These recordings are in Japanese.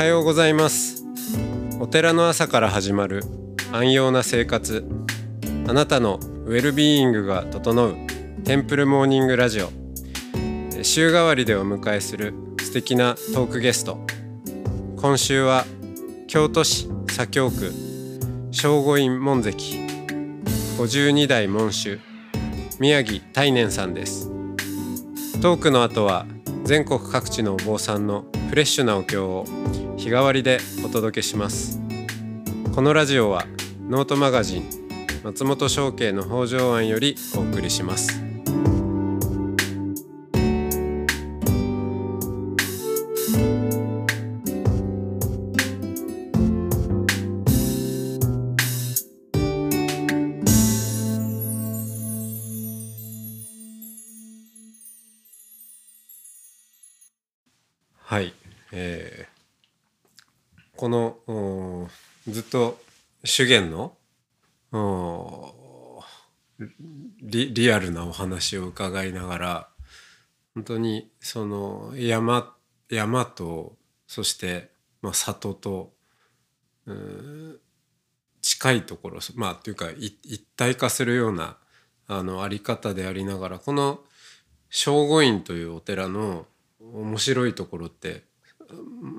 はようございます。お寺の朝から始まる安養な生活。あなたのウェルビーイングが整うテンプルモーニングラジオ。週替わりでお迎えする素敵なトークゲスト。今週は京都市左京区正午院門跡52代門主宮城大念さんです。トークの後は全国各地のお坊さんのフレッシュなお経を日替わりでお届けします。このラジオはノートマガジン松本商家の北条庵よりお送りします。このずっと修験のリリアルなお話を伺いながら本当にその山山とそして、まあ、里と近いところまあというか一体化するようなあのあり方でありながらこの正午院というお寺の面白いところって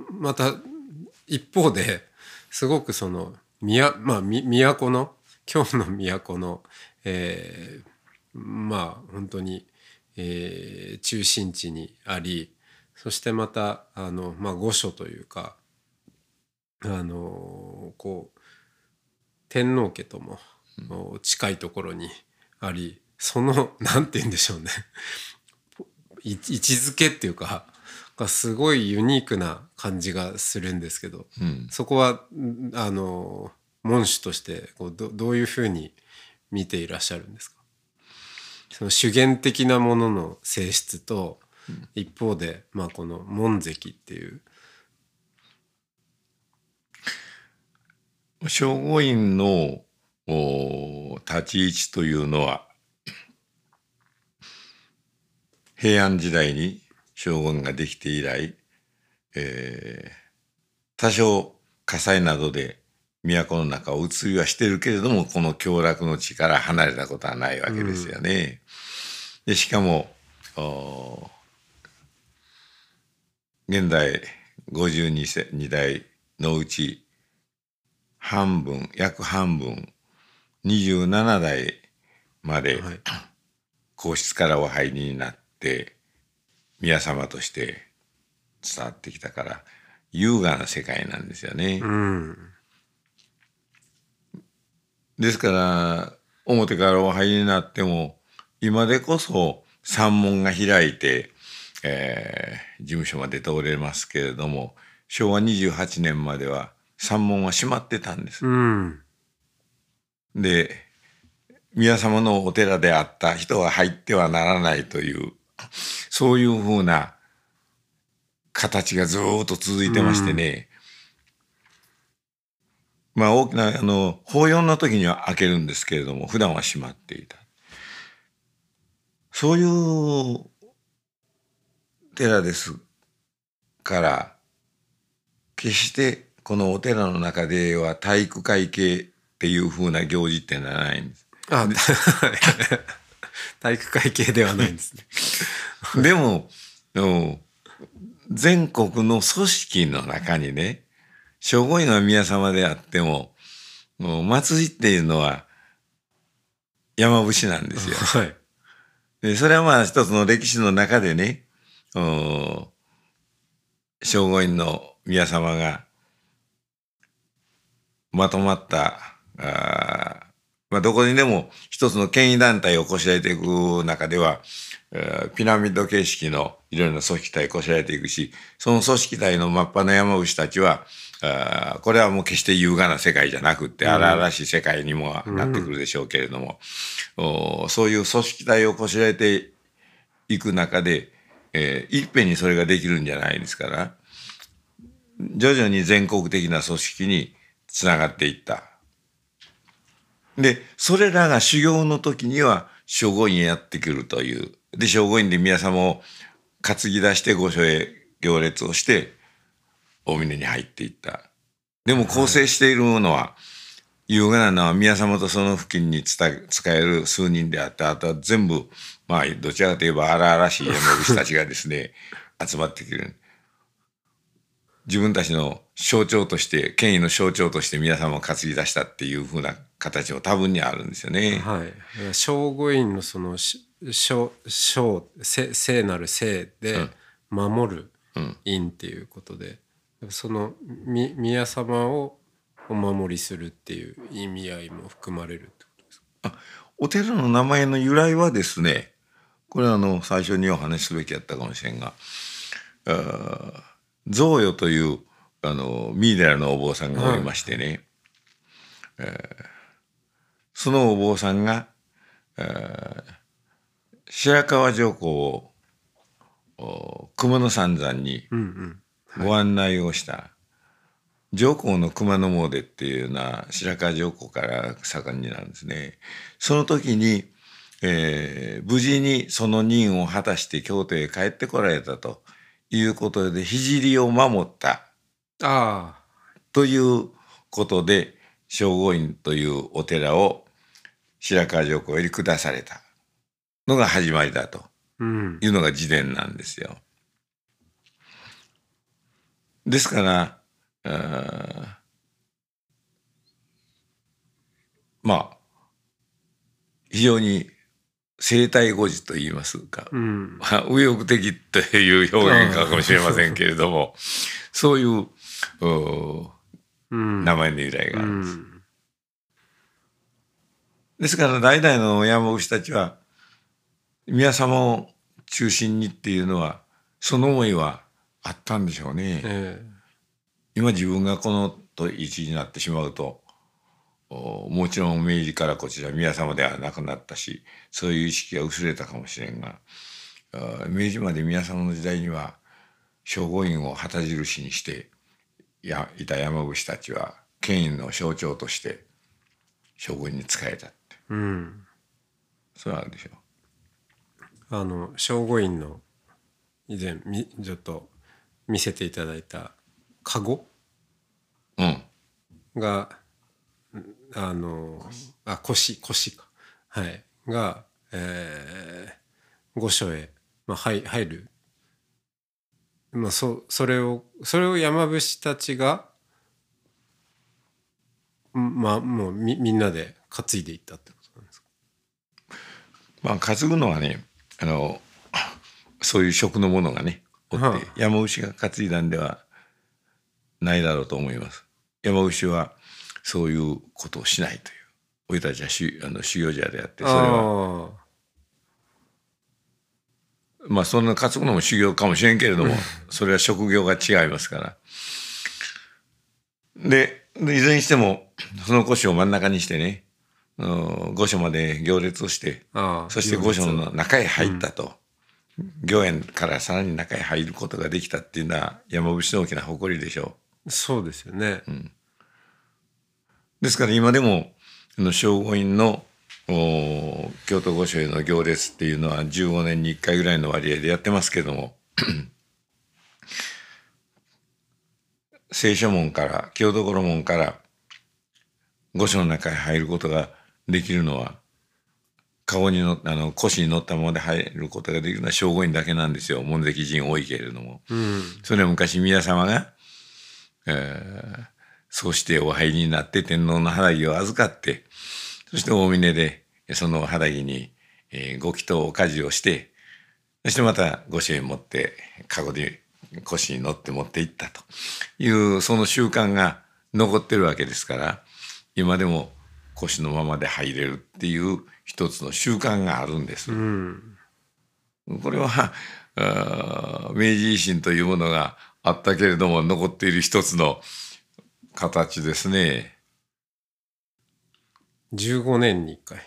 また一方ですごくその宮まあみ都の京の都の、えーまあ本当に、えー中心地にありそしてまたあの、まあ、御所というかあのこう天皇家とも近いところにありそのなんて言うんでしょうね。い位置づけっていうかがすごいユニークな感じがするんですけど、うん、そこはんあの門主としてこうどどういうふうに見ていらっしゃるんですか？その主言的なものの性質と、一方で、まあ、この門跡っていう。正午院のお立ち位置というのは平安時代に正午院ができて以来、えー多少火災などで都の中を移りはしてるけれどもこの凶楽の地から離れたことはないわけですよね。でしかもお現代52世2代のうち半分約半分27代まではい皇室からお入りになって宮様として伝わってきたから優雅な世界なんですよね。うんですから表からお入りになっても今でこそ山門が開いて、えー事務所まで通れますけれども昭和28年までは山門は閉まってたんです。うんで宮様のお寺であった人は入ってはならないというそういうふうな形がずーっと続いてましてね、まあ大きなあの法要の時には開けるんですけれども普段は閉まっていた。そういう寺ですから決してこのお寺の中では体育会系っていうふうな行事ってのはないんです。あ 体育会系ではないんですね。でも、うん全国の組織の中にね、正午院は宮様であっても、もう祭りっていうのは山伏なんですよ。はいでそれはまあ一つの歴史の中でね、うん正午院の宮様がまとまった、あーまあ、どこにでも一つの権威団体をこしらえていく中では、えーピラミッド形式のいろいろな組織体をこしらえていくし、その組織体の真っ裸の山伏たちは、これはもう決して優雅な世界じゃなくって、荒々しい世界にもなってくるでしょうけれども、おそういう組織体をこしらえていく中で、えーいっぺんにそれができるんじゃないですから、徐々に全国的な組織につながっていった。で、それらが修行の時には、正午院へやってくるという。で、正午院で宮様を担ぎ出して御所へ行列をして、大峰に入っていった。でも構成しているものは、優雅なのは宮様とその付近に使える数人であって、あとは全部、まあ、どちらかといえば荒々しい山口たちがですね、集まってくる。自分たちの象徴として、権威の象徴として皆様を担ぎ出したっていうふうな形も多分にあるんですよね。はい。聖護院のその、聖、聖、聖なる聖で守る院っていうことで、うん、その宮様をお守りするっていう意味合いも含まれるってことですか？あお寺の名前の由来はですねこれはあの最初にお話しすべきやったかもしれんが贈与というあのミイデラのお坊さんがおりましてね、はい、えー、そのお坊さんが、えー、白川上皇を熊野三山にご案内をした、上皇の熊野詣っていうのは白川上皇から盛んになるんですね。その時に、えー、無事にその任を果たして京都へ帰ってこられたということで聖を守った。あということで聖護院というお寺を白川上皇より下された。のが始まりだと。いうのが自伝なんですよ。ですからまあ非常に生態語字と言いますか、うん、右翼的という表現かもしれませんけれども、そういう名前の由来があるんです。うん、ですから代々の山伏たちは宮様を中心にっていうのはその思いはあったんでしょうね。えー今自分がこのと一になってしまうともちろん明治からこちら宮様ではなくなったしそういう意識が薄れたかもしれんが明治まで宮様の時代には聖護院を旗印にしてやいた山伏たちは権威の象徴として将軍に仕えたって、うん、そうあるでしょう。あの聖護院の以前みちょっと見せていただいたカゴ、うん、があのあ腰腰か。はい。が、えー、御所へ、まあ、入入る、まあ、そそれをそれを山伏たちがまあもうみみんなで担いでいったってことなんですか？まあ担ぐのはねあのそういう食のものがねおって、はあ、山伏が担いだんではないだろうと思います。山伏はそういうことをしないという。俺たちはしあの修行者であってそれはまあそんな担ぐのも修行かもしれんけれども それは職業が違いますから。でいずれにしてもその腰を真ん中にしてね御所まで行列をしてそして御所の中へ入ったと。御苑からさらに中へ入ることができたっていうのは山伏の大きな誇りでしょう。そうですよね。うん、ですから今でも聖護院の京都御所への行列っていうのは15年に1回ぐらいの割合でやってますけども 聖書門から京都五門から御所の中へ入ることができるのは顔にのあの腰に乗ったままで入ることができるのは聖護院だけなんですよ。門跡人多いけれども、うん、それは昔宮様がえー、そうしてお入りになって天皇の肌着を預かって、そして大峰でその肌着に、えー、ご祈祷お家事をして、そしてまたご支援持って、カゴで腰に乗って持っていったという、その習慣が残ってるわけですから、今でも腰のままで入れるっていう一つの習慣があるんです。うん、これは明治維新というものがあったけれども残っている一つの形ですね。15年に1回。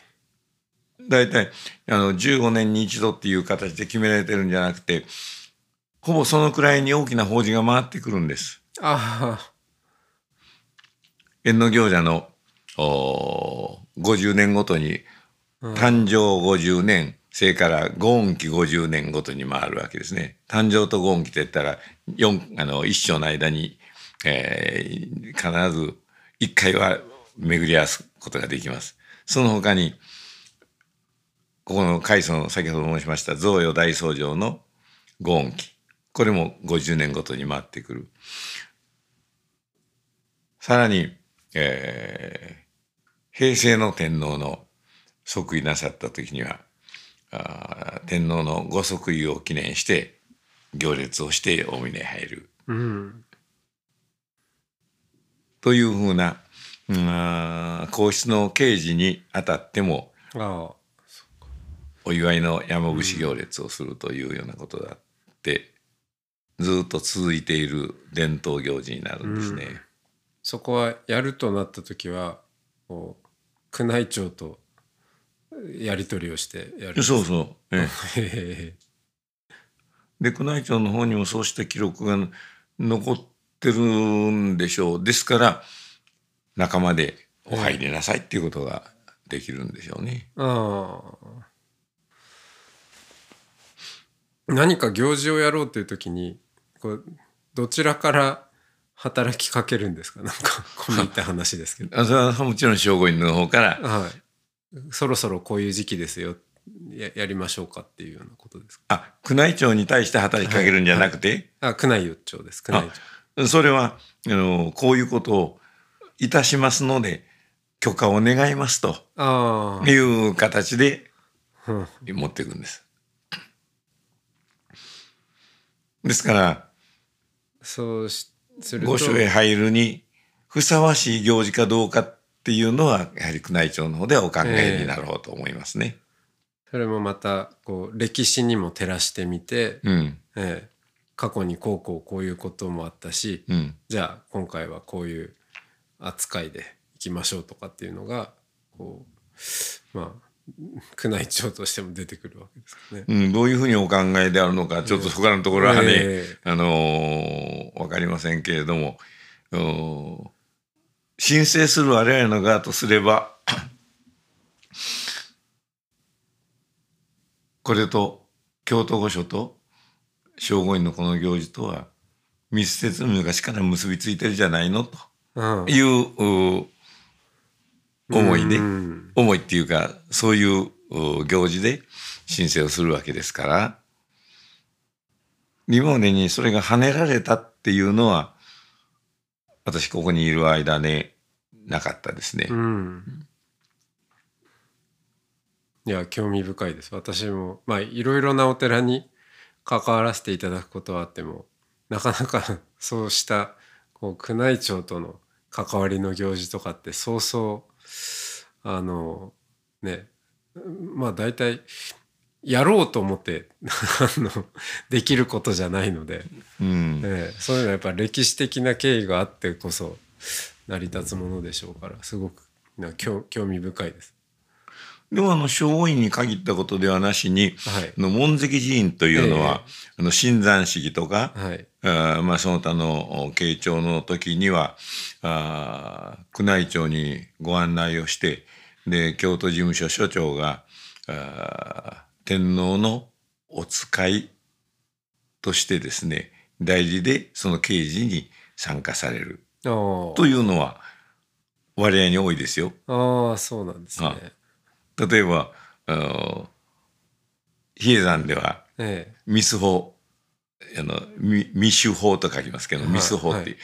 大体あの15年に一度っていう形で決められてるんじゃなくてほぼそのくらいに大きな法事が回ってくるんです。ああ。縁の行者のお50年ごとに誕生50年、それから五音期50年ごとに回るわけですね。誕生と五音期って言ったら、四あの一生の間にえー必ず一回は巡り合わすことができます。その他に、ここの海藻の先ほど申しました贈与大僧正のご恩期。これも50年ごとに回ってくる。さらに、えー平成の天皇の即位なさった時には、あ天皇のご即位を記念して行列をして大峰へ入る。うんというふうな、うん皇室の慶事にあたってもお祝いの山伏行列をするというようなことがあって、ずっと続いている伝統行事になるんですね。そこはやるとなった時は宮内庁とやり取りをしてやるそうそう。ええ。へ で宮内庁の方にもそうした記録が残ってるんでしょう。ですから仲間でお入りなさいっていうことができるんでしょうね。えああ何か行事をやろうっていう時にこうどちらから働きかけるんですか？なんかこういった話ですけど。あそれはもちろん聖護院の方からはい。そろそろこういう時期ですよ。ややりましょうかっていうようなことですか？あ宮内庁に対して働きかけるんじゃなくて、あ宮内庁です。宮内庁それはあのこういうことをいたしますので許可を願いますという形でうん。持っていくんです。ですからそうしすると。御所へ入るにふさわしい行事かどうかっていうのはやはり宮内庁の方ではお考えになろうと思いますね。それもまたこう歴史にも照らしてみて、うん。ええ過去にこうこうこういうこともあったし、うん。じゃあ今回はこういう扱いでいきましょうとかっていうのがこうまあ 宮内庁としても出てくるわけですかね。うん、どういうふうにお考えであるのかちょっとそこらのところはね、え。あのーわかりませんけれどもうん申請する我々の側とすればこれと京都御所と聖護院のこの行事とは密接に昔から結びついてるじゃないのと。うん。いうう思いで、うん。思いっていうかそういうう行事で申請をするわけですから。今までにそれが跳ねられたっていうのは私ここにいる間ねなかったですね。うん。いや興味深いです。私もまあいろいろなお寺に関わらせていただくことはあってもなかなか そうしたこう宮内庁との関わりの行事とかってそうそうあのねまあ大体やろうと思って あのできることじゃないので、うんええそういうのはやっぱ歴史的な経緯があってこそ成り立つものでしょうからすごく興味深いです。でもあの聖護院に限ったことではなしに、はい。あの門跡寺院というのは、あの新山式とか、はい。あーまあ、その他の慶長の時にはあー宮内庁にご案内をしてで京都事務所所長があー天皇のお使いとしてですね大事でその慶事に参加される。あー。というのは割合に多いですよ。あーそうなんですね。例えば比叡山ではえミス法あのみ密酒法と書きますけど、はいミス法って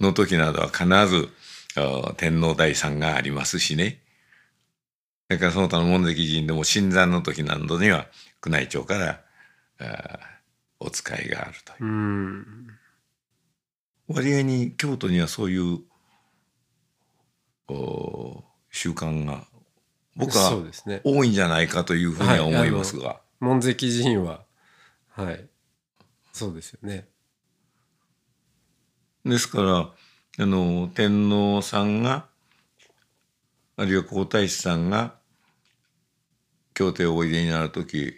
の時などは必ずあ天皇大祭がありますしね。それからその他の門跡寺でも新山の時などには宮内庁からあお使いがあるといえう割合に京都にはそういうお習慣が僕は。多いんじゃないかというふうには思いますが、門跡寺院ははいそうですよね。ですからあの天皇さんがあるいは皇太子さんが京都へおいでになる時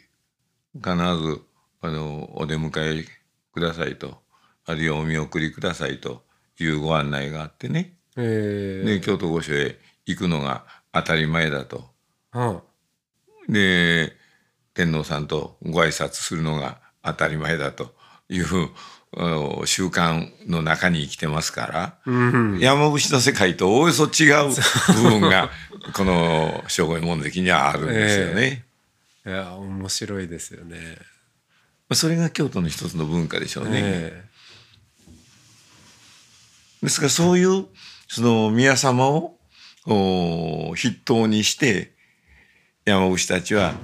必ずあのお出迎えくださいとあるいはお見送りくださいというご案内があってねええで京都御所へ行くのが当たり前だとはで天皇さんとご挨拶するのが当たり前だという習慣の中に生きてますから、うん山伏の世界とおおよそ違う部分が この聖護院門跡にはあるんですよね。いや面白いですよね。それが京都の一つの文化でしょうね。えですからそういうその宮様をお筆頭にして山伏たちは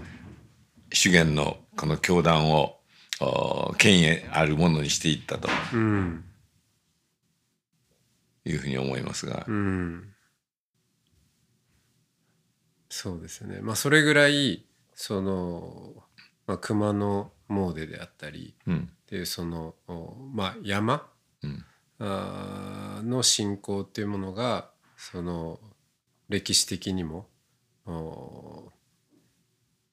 修験のこの教団をお権威あるものにしていったと。えうん。いうふうに思いますが。う。ん。そうですよね。まあそれぐらいその、まあ、熊野詣であったりうん。っていうそのおまあ山、うん。あーの信仰っていうものがその歴史的にもお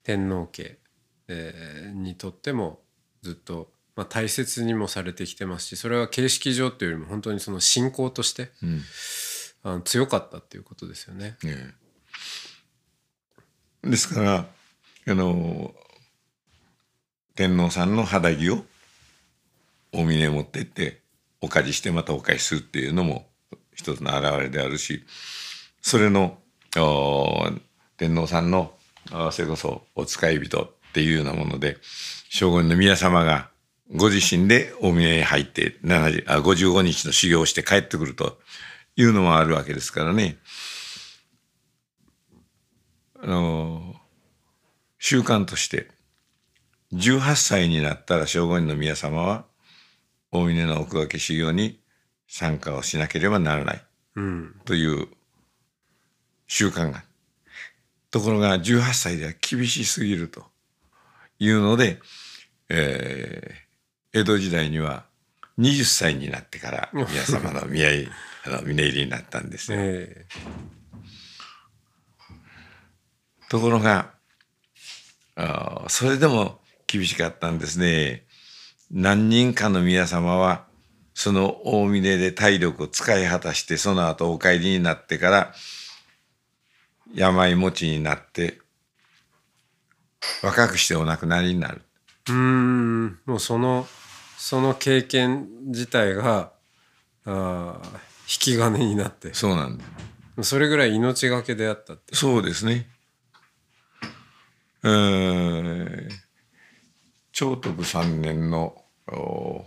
天皇家、えーにとってもずっと、まあ、大切にもされてきてますしそれは形式上というよりも本当にその信仰としてうんあの強かったっていうことですよね。ええですからあの天皇さんの肌着をお峰へ持ってってお借りしてまたお返しするっていうのも一つの表れであるしそれのお天皇さんのあそれこそお使い人っていうようなもので将軍の宮様がご自身でお峰へ入って70あ55日の修行をして帰ってくるというのもあるわけですからね。あの習慣として18歳になったら将軍の宮様は大峰の奥掛け修行に参加をしなければならないうんという習慣がところが18歳では厳しすぎるというので、えー江戸時代には20歳になってから宮様の宮入 あの峰入りになったんですよ。えところが、あーそれでも厳しかったんですね。何人かの宮様は、その大峰で体力を使い果たして、その後お帰りになってから、病持ちになって、若くしてお亡くなりになる。えうーんもうそのその経験自体があー引き金になってそうなんです。それぐらい命がけであったってそうですね。えー、長徳三年のお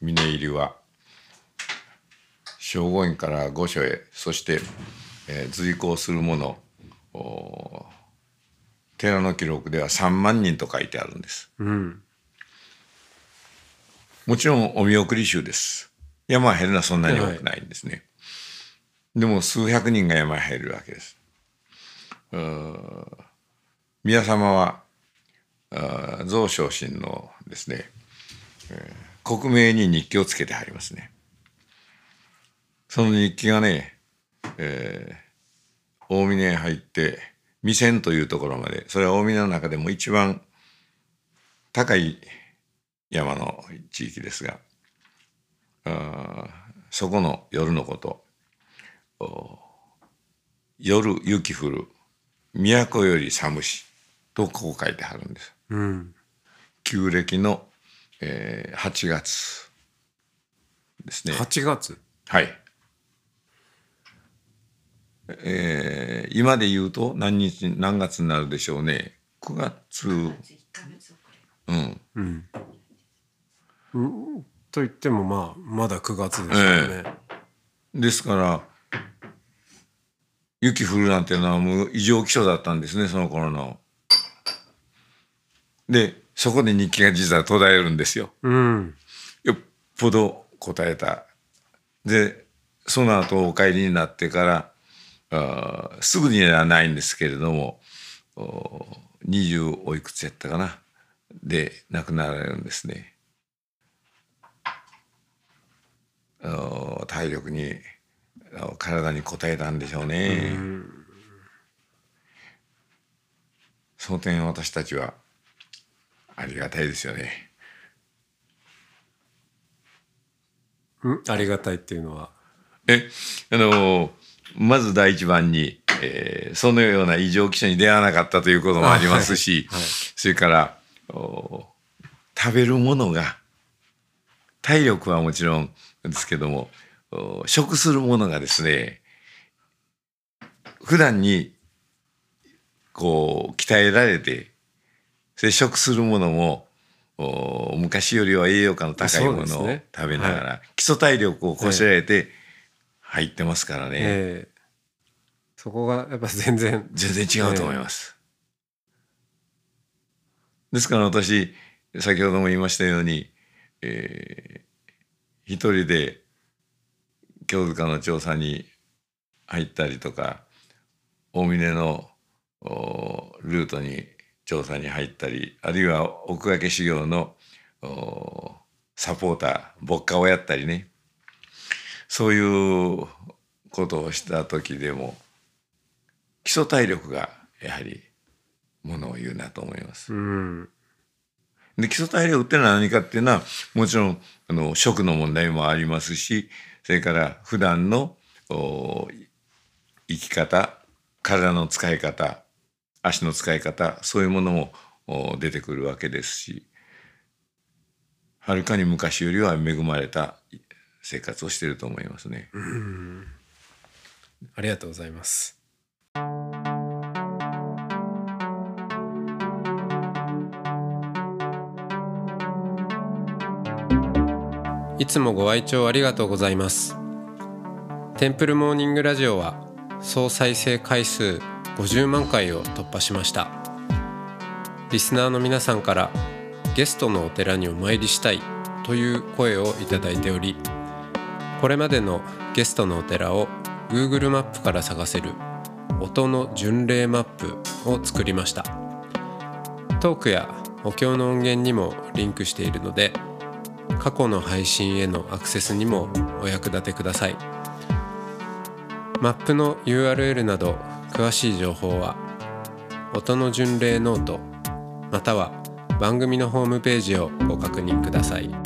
峰入りは聖護院から御所へそして、えー随行する者お寺の記録では3万人と書いてあるんです。うんもちろんお見送り衆です。山へ入るのはそんなに多くないんですね。でも数百人が山へ入るわけです。宮様は増昇進のですね、えー国名に日記をつけてありますね。その日記がね、えー大峰へ入って未線というところまでそれは大峰の中でも一番高い山の地域ですがあーそこの夜のことお夜雪降る都より寒しとこう書いてあるんです。うん。旧暦の、えー8月ですね。8月？はい。えー今で言うと何日何月になるでしょうね。9月。うん。うん。と言ってもまあまだ9月ですよね、ですから雪降るなんていうのはもう異常気象だったんですねその頃の。でそこで日記が実は途絶えるんですよ。うん。よっぽど答えた。でその後お帰りになってからすぐにはないんですけれどもお20おいくつやったかなで亡くなられるんですね。体力に体に応えたんでしょうね。その点私たちはありがたいですよね。うんありがたいっていうのはえあのまず第一番に、えーそのような異常気象に出会わなかったということもありますし、はい。はい。それからお食べるものが体力はもちろんですけども食するものがですね普段にこう鍛えられて接触するものも昔よりは栄養価の高いものを食べながら、ねはい、基礎体力をこしらえて入ってますからね、えー、そこがやっぱ全然。全然違うと思います、えー、ですから私先ほども言いましたように、えー、一人で京塚の調査に入ったりとか大峰のルートに調査に入ったりあるいは奥掛け修行のサポーター牧歌をやったりねそういうことをした時でも基礎体力がやはりものを言うなと思います。うんで基礎体力ってのは何かっていうのはもちろんあの食の問題もありますしそれから普段の生き方体の使い方足の使い方そういうものも出てくるわけですしはるかに昔よりは恵まれた生活をしていると思いますね。ありがとうございます。いつもご愛聴ありがとうございます。テンプルモーニングラジオは総再生回数50万回を突破しましたリスナーの皆さんからゲストのお寺にお参りしたいという声をいただいておりこれまでのゲストのお寺を Google マップから探せる音の巡礼マップを作りました。トークやお経の音源にもリンクしているので過去の配信へのアクセスにもお役立てください。マップの URL など詳しい情報は音の巡礼ノートまたは番組のホームページをご確認ください。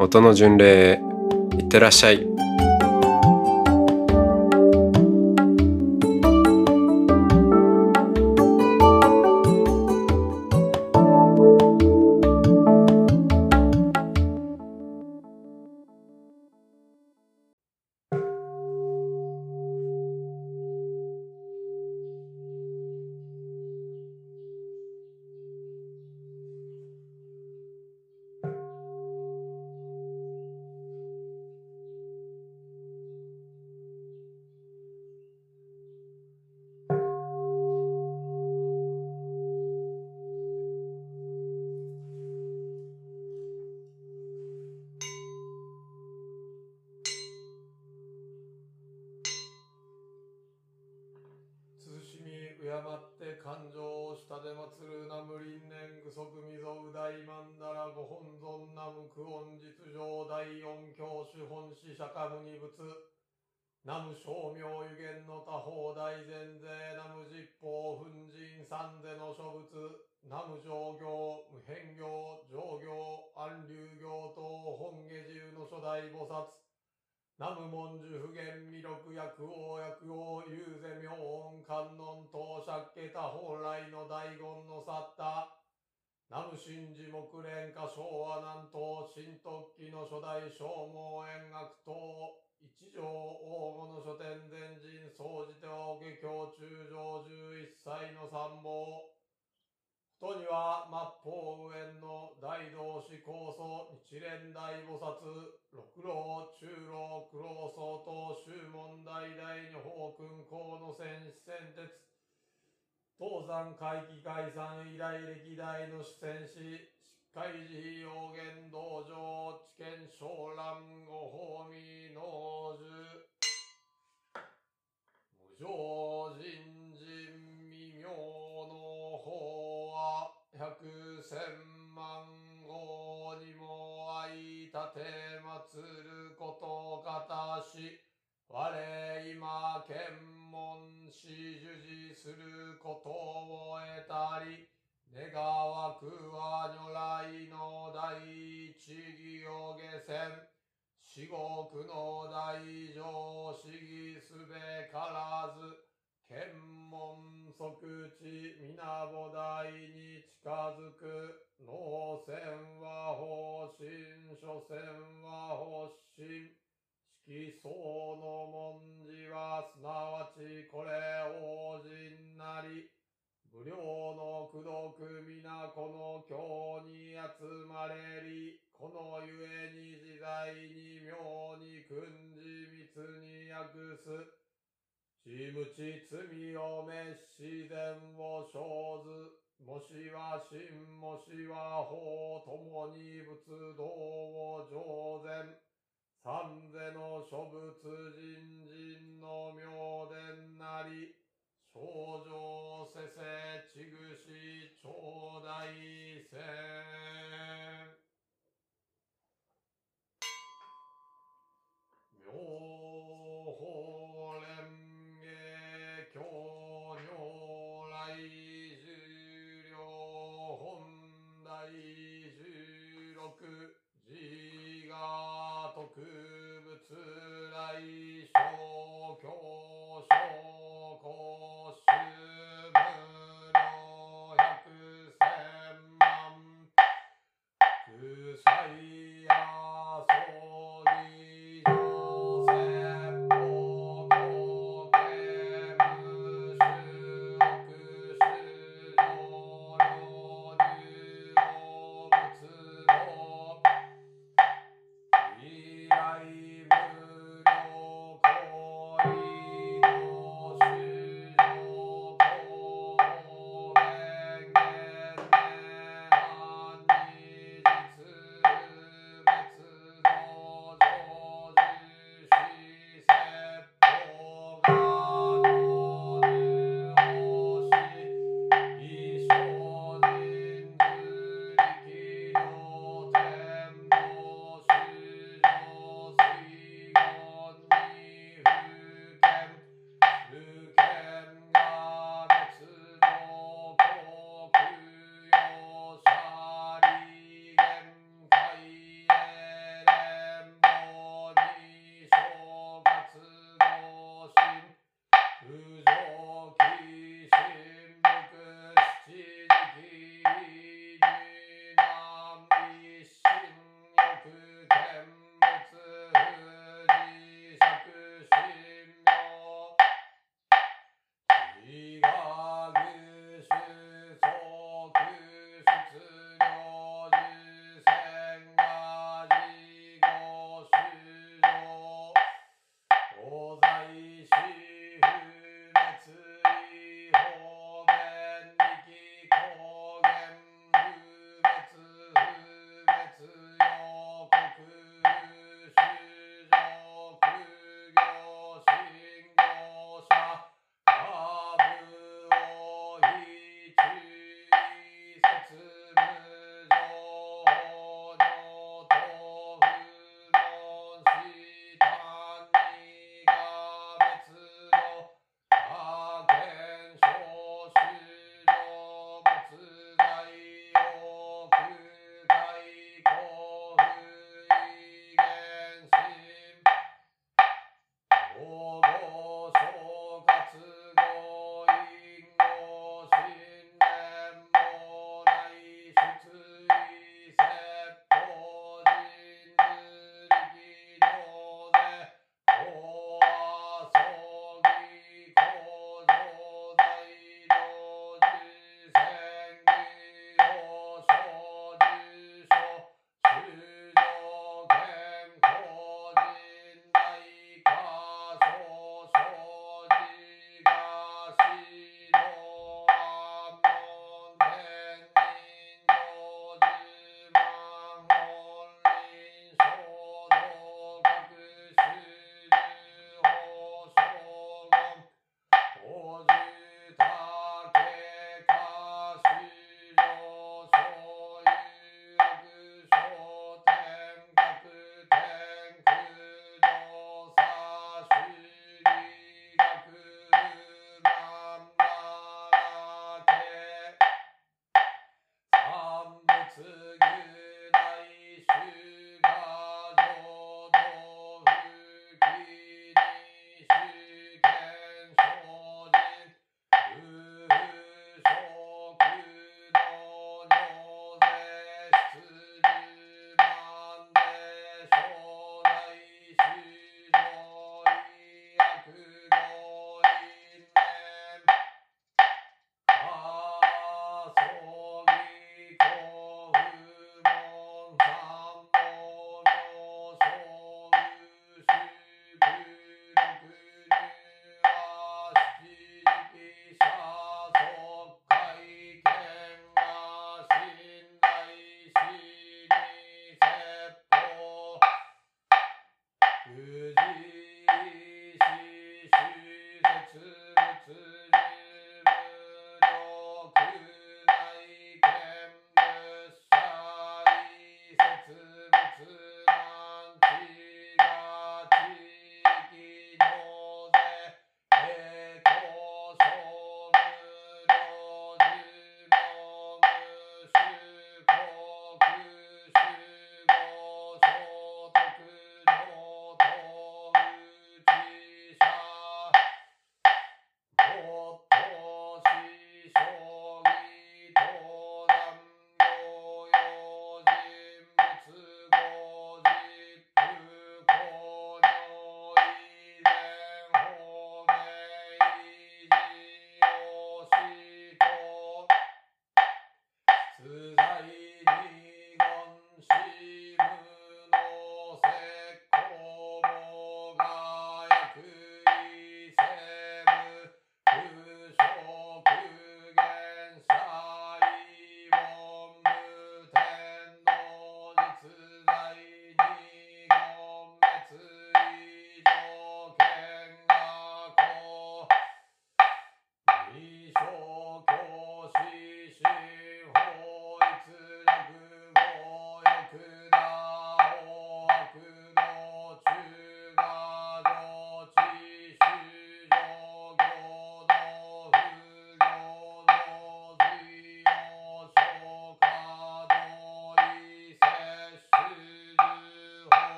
音の巡礼へいってらっしゃい。ぞう大曼荼羅ご本尊ナムクオン実上大音教主本師釈迦無二仏。ナム称名有限の他方大前税。ナム実法粉人三世の諸仏。ナム上行無変行上行安流行等本下寺の初代菩薩。南無文殊普賢弥勒薬王薬王遊世明音観音当釈家他本来の大言の去った南無真珠木蓮華昭和南東新特記の初代消耗円楽等一条王後の書店前人総じてはお下教中上十一歳の参謀。とには末法右縁の大同志高祖日蓮大菩薩。六老中老九老総統宗門大大女法君公の戦士戦鉄東山会議解散以来歴代の主戦士執海寺要言道場知見昇蘭ご褒美農樹無常人人未明の法は百千万号にも愛立て祀ることかたし我今検問し従事することを得たり願わくは如来の第一義を下船至極の大乗思議すべからず検問即地皆菩提に近づく。脳線は方針所線は発信色相の文字はすなわちこれ王人なり無料の功徳皆この経に集まれりこのゆえに自在に妙に訓示密に訳す。ちむち罪を滅自然を生ずもしは真もしは法ともに仏道を上善。三世の諸仏人人の妙伝なり少女せせちぐし頂戴せ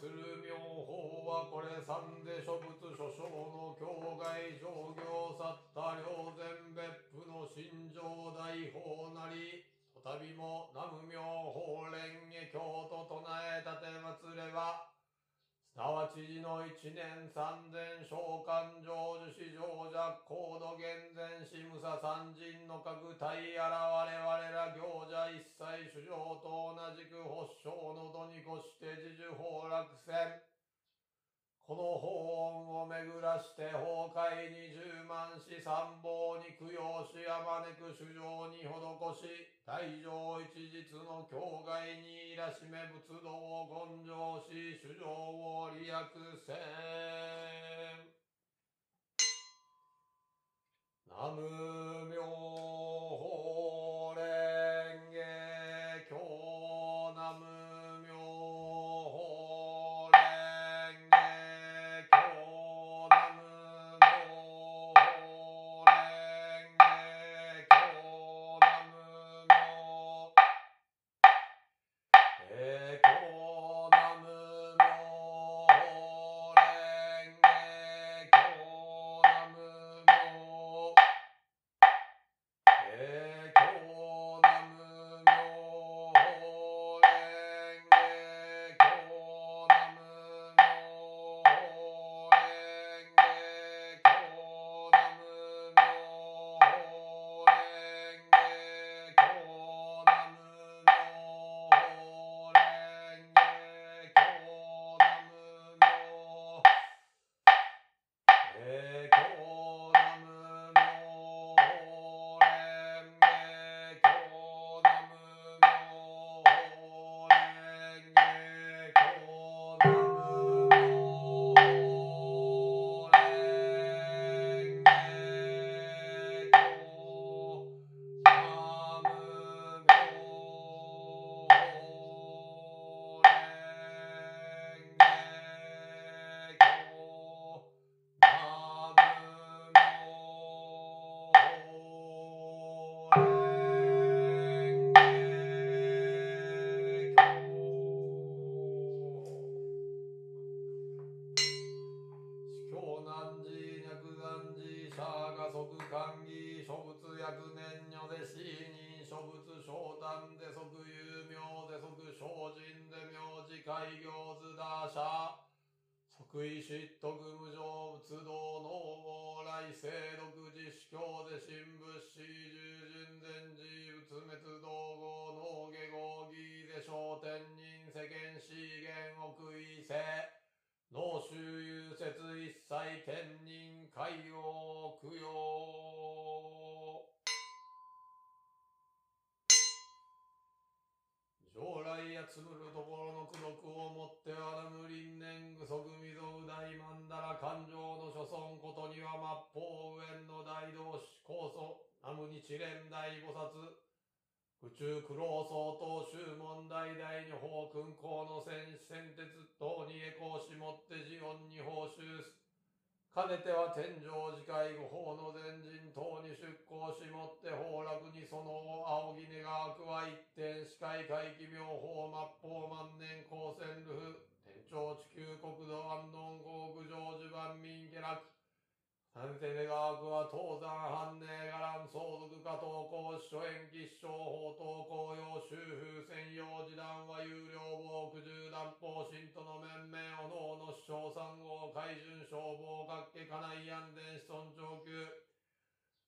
する妙法はこれ三で諸仏諸将の境外上行去った両前別府の心情大法なりとたびも八時の一年三千召喚成就史上弱高度厳然し無さ三人の各体現れ我ら行者一切主上と同じく発祥の度に越して自樹崩落戦この法音を巡らして崩壊に充満し参謀に供養しあまねく主上に施し大乗一日の境外にいらしめ仏道を根性し主上を利益せん。南無妙脳周遊説一切天人海洋供養。将来やつむるところの功徳をもってあらむ輪年具足みぞう大曼荼羅感情の所存ことには末法無縁の大同志高祖南無日蓮大菩薩宇宙苦労相当宗問題大に法君公の戦士戦鉄等に栄光しもって寺音に報酬す。かねては天上次回後法の前人等に出向しもって崩落にその仰ぎ願わくは一点視界回帰妙法末法万年光線ルフ天長地球国土安穏国郡上地万民下落。三世願わくは東山藩寧伽藍相続家等公諸延吉祥法等公用修風専用時段は有料防苦十段法信徒の面々おのおの師匠三号海巡消防各家家内安全子孫長久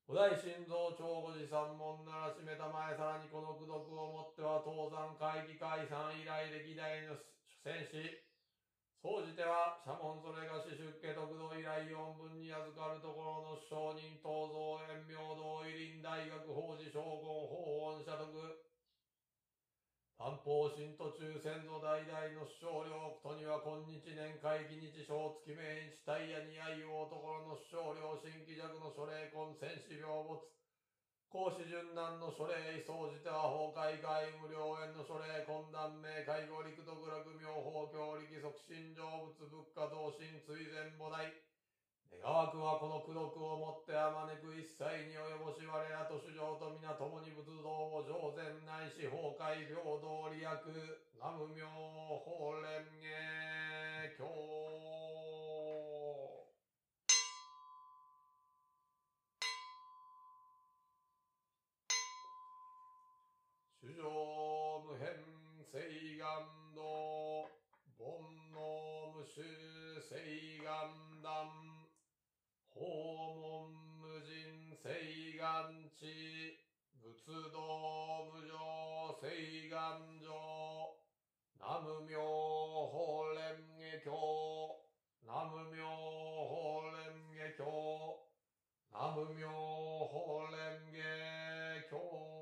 五代心臓長五寺三門ならしめた前さらにこの功徳をもっては東山会議解散以来歴代の戦士総じては、社門それが死出家徳道以来四分に預かるところの商人、東蔵園明道、医林大学、法事将軍、法恩社徳。担保神途中先祖代々の師匠領とには今日年会期日小月命日タイヤに愛をところの師匠領新規弱の諸霊根戦士病没孔子順南の諸霊総じては崩壊外無良縁の諸霊懇談名介護陸徳楽妙法教力促進成仏仏家同心追善母大願わくはこの功徳をもってあまねく一切に及ぼし我らと主上と皆共に仏道を上善ないし崩壊平等利益。南無妙法蓮華経。誓願断訪問無人誓願地仏道無常誓願上南無妙法蓮華経南無妙法蓮華経南無妙法蓮華経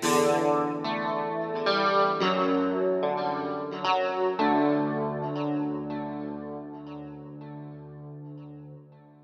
う。